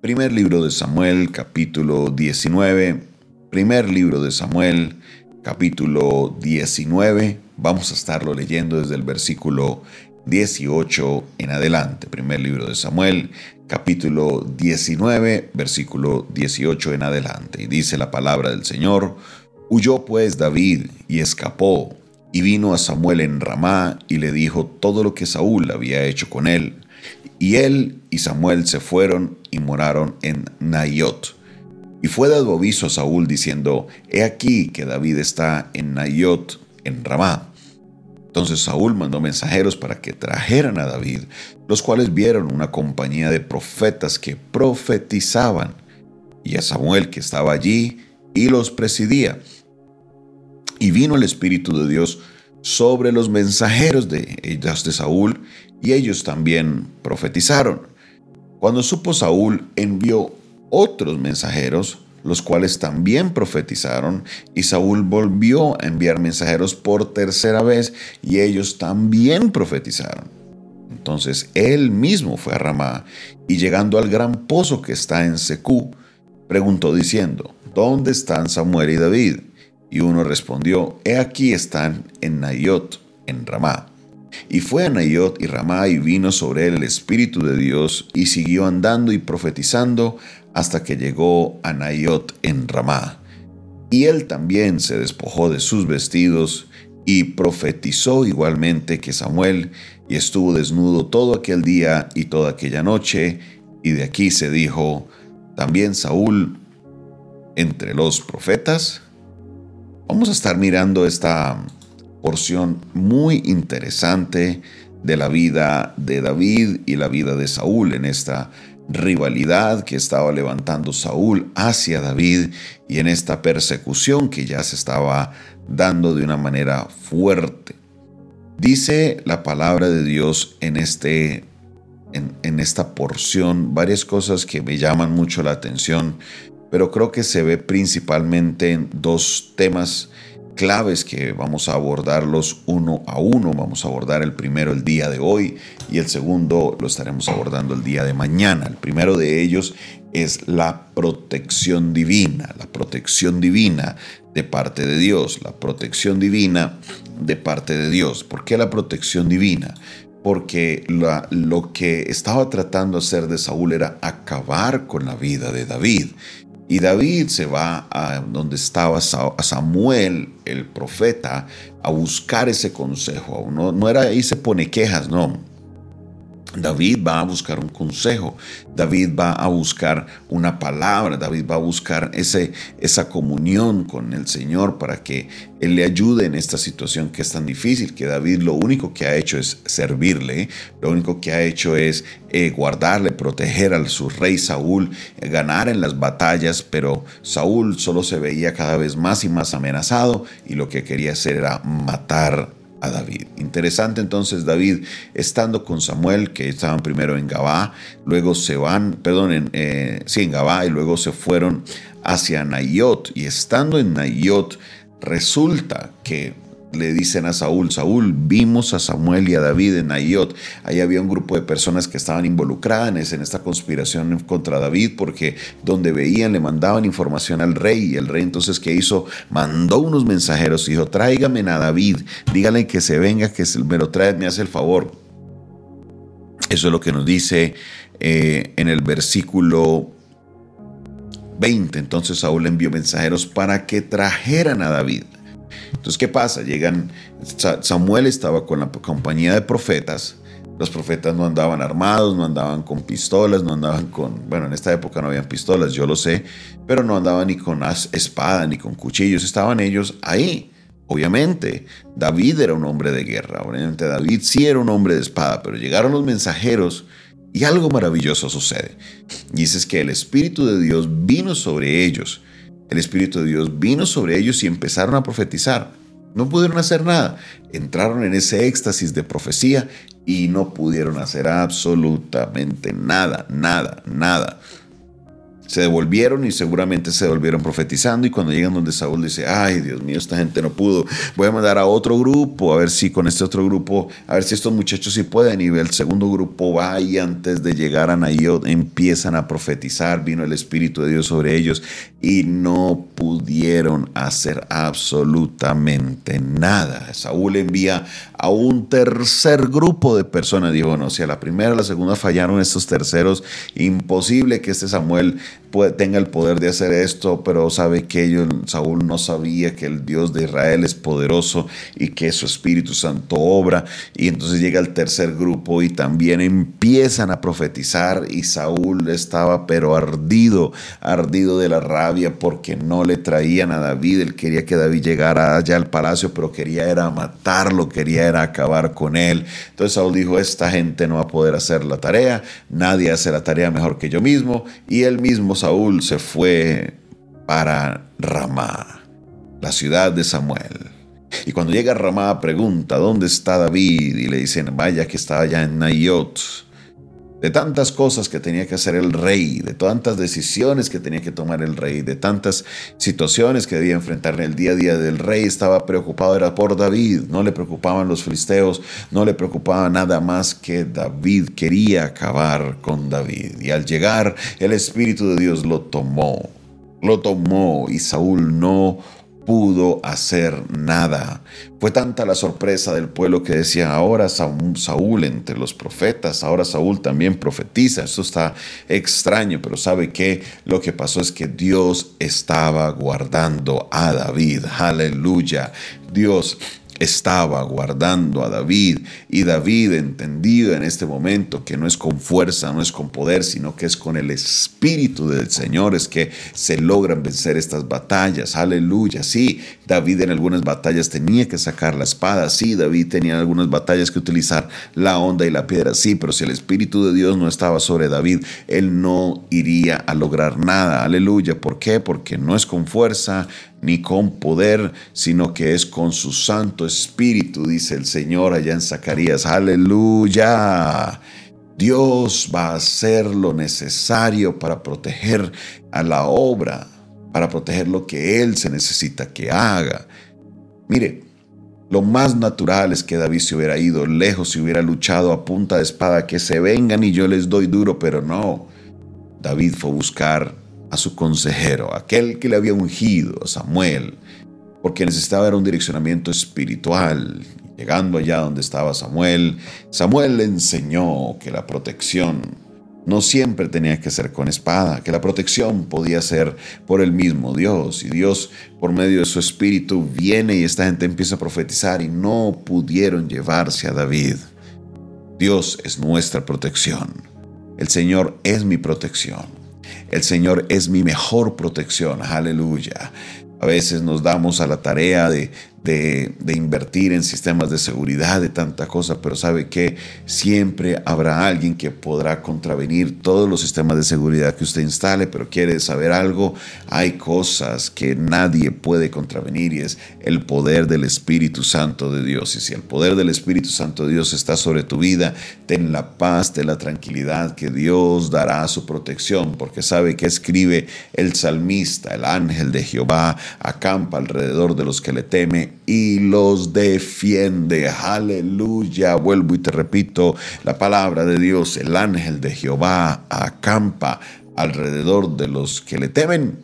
Primer libro de Samuel, capítulo 19. Primer libro de Samuel, capítulo 19. Vamos a estarlo leyendo desde el versículo 18 en adelante. Primer libro de Samuel, capítulo 19, versículo 18 en adelante. Y dice la palabra del Señor, huyó pues David y escapó, y vino a Samuel en Ramá y le dijo todo lo que Saúl había hecho con él. Y él y Samuel se fueron y moraron en Nayot. Y fue dado aviso a Saúl diciendo, He aquí que David está en Nayot, en Ramá. Entonces Saúl mandó mensajeros para que trajeran a David, los cuales vieron una compañía de profetas que profetizaban, y a Samuel que estaba allí y los presidía. Y vino el Espíritu de Dios sobre los mensajeros de ellas de Saúl, y ellos también profetizaron. Cuando supo Saúl, envió otros mensajeros, los cuales también profetizaron, y Saúl volvió a enviar mensajeros por tercera vez, y ellos también profetizaron. Entonces él mismo fue a Ramá, y llegando al gran pozo que está en Secú, preguntó diciendo, ¿Dónde están Samuel y David? Y uno respondió, He aquí están en Nayot, en Ramá. Y fue a Nayot y Ramá y vino sobre él el Espíritu de Dios y siguió andando y profetizando hasta que llegó a Nayot en Ramá. Y él también se despojó de sus vestidos y profetizó igualmente que Samuel y estuvo desnudo todo aquel día y toda aquella noche. Y de aquí se dijo, también Saúl entre los profetas. Vamos a estar mirando esta porción muy interesante de la vida de David y la vida de Saúl en esta rivalidad que estaba levantando Saúl hacia David y en esta persecución que ya se estaba dando de una manera fuerte. Dice la palabra de Dios en, este, en, en esta porción varias cosas que me llaman mucho la atención, pero creo que se ve principalmente en dos temas claves que vamos a abordarlos uno a uno. Vamos a abordar el primero el día de hoy y el segundo lo estaremos abordando el día de mañana. El primero de ellos es la protección divina, la protección divina de parte de Dios, la protección divina de parte de Dios. ¿Por qué la protección divina? Porque lo que estaba tratando de hacer de Saúl era acabar con la vida de David. Y David se va a donde estaba Samuel, el profeta, a buscar ese consejo. No, no era ahí se pone quejas, no. David va a buscar un consejo, David va a buscar una palabra, David va a buscar ese, esa comunión con el Señor para que Él le ayude en esta situación que es tan difícil, que David lo único que ha hecho es servirle, lo único que ha hecho es eh, guardarle, proteger a su rey Saúl, eh, ganar en las batallas, pero Saúl solo se veía cada vez más y más amenazado y lo que quería hacer era matar David. Interesante entonces David estando con Samuel, que estaban primero en Gabá, luego se van, perdón, en, eh, sí, en Gabá y luego se fueron hacia Nayot y estando en Nayot resulta que le dicen a Saúl, Saúl, vimos a Samuel y a David en Nayot. Ahí había un grupo de personas que estaban involucradas en esta conspiración contra David porque donde veían le mandaban información al rey y el rey entonces ¿qué hizo? Mandó unos mensajeros y dijo, tráigame a David, dígale que se venga, que me lo trae, me hace el favor. Eso es lo que nos dice eh, en el versículo 20. Entonces Saúl envió mensajeros para que trajeran a David. Entonces, ¿qué pasa? Llegan, Samuel estaba con la compañía de profetas. Los profetas no andaban armados, no andaban con pistolas, no andaban con, bueno, en esta época no habían pistolas, yo lo sé, pero no andaban ni con espada ni con cuchillos, estaban ellos ahí. Obviamente, David era un hombre de guerra, obviamente David sí era un hombre de espada, pero llegaron los mensajeros y algo maravilloso sucede. Dices que el Espíritu de Dios vino sobre ellos el Espíritu de Dios vino sobre ellos y empezaron a profetizar. No pudieron hacer nada. Entraron en ese éxtasis de profecía y no pudieron hacer absolutamente nada, nada, nada. Se devolvieron y seguramente se devolvieron profetizando y cuando llegan donde Saúl dice, ay Dios mío, esta gente no pudo, voy a mandar a otro grupo, a ver si con este otro grupo, a ver si estos muchachos sí pueden y el segundo grupo va y antes de llegar a Nayot empiezan a profetizar, vino el Espíritu de Dios sobre ellos y no pudieron hacer absolutamente nada. Saúl envía a un tercer grupo de personas, dijo, no, si a la primera, a la segunda fallaron estos terceros, imposible que este Samuel tenga el poder de hacer esto, pero sabe que ellos, Saúl no sabía que el Dios de Israel es poderoso y que su Espíritu Santo obra. Y entonces llega el tercer grupo y también empiezan a profetizar y Saúl estaba pero ardido, ardido de la rabia porque no le traían a David. Él quería que David llegara allá al palacio, pero quería era matarlo, quería era acabar con él. Entonces Saúl dijo, esta gente no va a poder hacer la tarea, nadie hace la tarea mejor que yo mismo. Y él mismo Saúl se fue para Ramá, la ciudad de Samuel. Y cuando llega a Ramá pregunta, ¿dónde está David? Y le dicen, vaya que está allá en Nayot de tantas cosas que tenía que hacer el rey, de tantas decisiones que tenía que tomar el rey, de tantas situaciones que debía enfrentar en el día a día del rey, estaba preocupado era por David, no le preocupaban los filisteos, no le preocupaba nada más que David, quería acabar con David. Y al llegar, el Espíritu de Dios lo tomó, lo tomó y Saúl no pudo hacer nada. Fue tanta la sorpresa del pueblo que decía, ahora Saúl entre los profetas, ahora Saúl también profetiza. Eso está extraño, pero sabe que lo que pasó es que Dios estaba guardando a David. Aleluya. Dios estaba guardando a David y David entendido en este momento que no es con fuerza, no es con poder, sino que es con el Espíritu del Señor es que se logran vencer estas batallas. Aleluya. Sí, David en algunas batallas tenía que sacar la espada. Sí, David tenía algunas batallas que utilizar la onda y la piedra. Sí, pero si el Espíritu de Dios no estaba sobre David, él no iría a lograr nada. Aleluya. ¿Por qué? Porque no es con fuerza, ni con poder, sino que es con su Santo Espíritu, dice el Señor allá en Zacarías. Aleluya. Dios va a hacer lo necesario para proteger a la obra, para proteger lo que Él se necesita que haga. Mire, lo más natural es que David se hubiera ido lejos, se hubiera luchado a punta de espada, que se vengan y yo les doy duro, pero no. David fue a buscar a su consejero, aquel que le había ungido, a Samuel, porque necesitaba ver un direccionamiento espiritual. Llegando allá donde estaba Samuel, Samuel le enseñó que la protección no siempre tenía que ser con espada, que la protección podía ser por el mismo Dios. Y Dios, por medio de su espíritu, viene y esta gente empieza a profetizar y no pudieron llevarse a David. Dios es nuestra protección. El Señor es mi protección. El Señor es mi mejor protección. Aleluya. A veces nos damos a la tarea de, de, invertir en sistemas de seguridad, de tanta cosa, pero sabe que siempre habrá alguien que podrá contravenir todos los sistemas de seguridad que usted instale, pero quiere saber algo, hay cosas que nadie puede contravenir y es el poder del Espíritu Santo de Dios. Y si el poder del Espíritu Santo de Dios está sobre tu vida, ten la paz, ten la tranquilidad que Dios dará su protección, porque sabe que escribe el salmista, el ángel de Jehová, acampa alrededor de los que le temen y los defiende. Aleluya. Vuelvo y te repito, la palabra de Dios, el ángel de Jehová acampa alrededor de los que le temen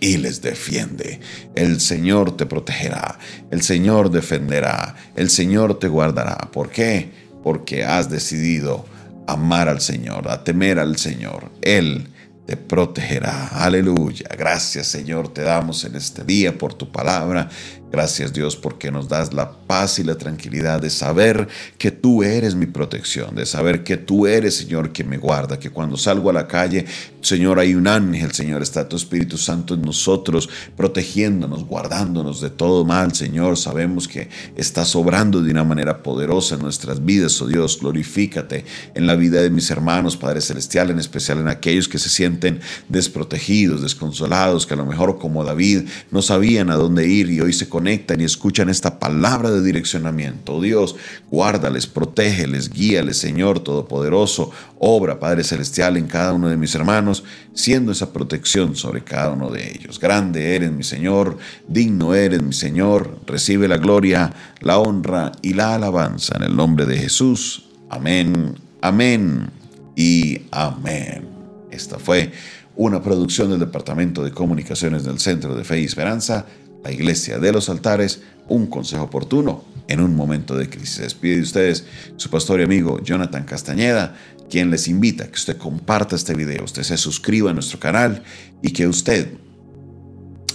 y les defiende. El Señor te protegerá, el Señor defenderá, el Señor te guardará. ¿Por qué? Porque has decidido amar al Señor, a temer al Señor. Él te protegerá. Aleluya. Gracias Señor te damos en este día por tu palabra. Gracias Dios porque nos das la paz y la tranquilidad de saber que tú eres mi protección, de saber que tú eres Señor que me guarda, que cuando salgo a la calle, Señor, hay un ángel, Señor, está tu Espíritu Santo en nosotros, protegiéndonos, guardándonos de todo mal, Señor. Sabemos que estás obrando de una manera poderosa en nuestras vidas, oh Dios, glorifícate en la vida de mis hermanos, Padre Celestial, en especial en aquellos que se sienten desprotegidos, desconsolados, que a lo mejor como David no sabían a dónde ir y hoy se conectan y escuchan esta palabra de direccionamiento. Dios, guárdales, protégeles, guíales, Señor Todopoderoso. Obra, Padre Celestial, en cada uno de mis hermanos, siendo esa protección sobre cada uno de ellos. Grande eres, mi Señor, digno eres, mi Señor. Recibe la gloria, la honra y la alabanza en el nombre de Jesús. Amén, amén y amén. Esta fue una producción del Departamento de Comunicaciones del Centro de Fe y Esperanza, la Iglesia de los Altares, un consejo oportuno en un momento de crisis. Despide de ustedes su pastor y amigo Jonathan Castañeda, quien les invita a que usted comparta este video, usted se suscriba a nuestro canal y que usted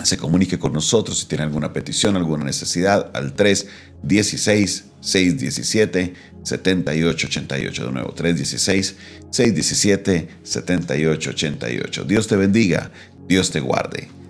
se comunique con nosotros si tiene alguna petición, alguna necesidad al 316-617-7888. De nuevo, 316-617-7888. Dios te bendiga, Dios te guarde.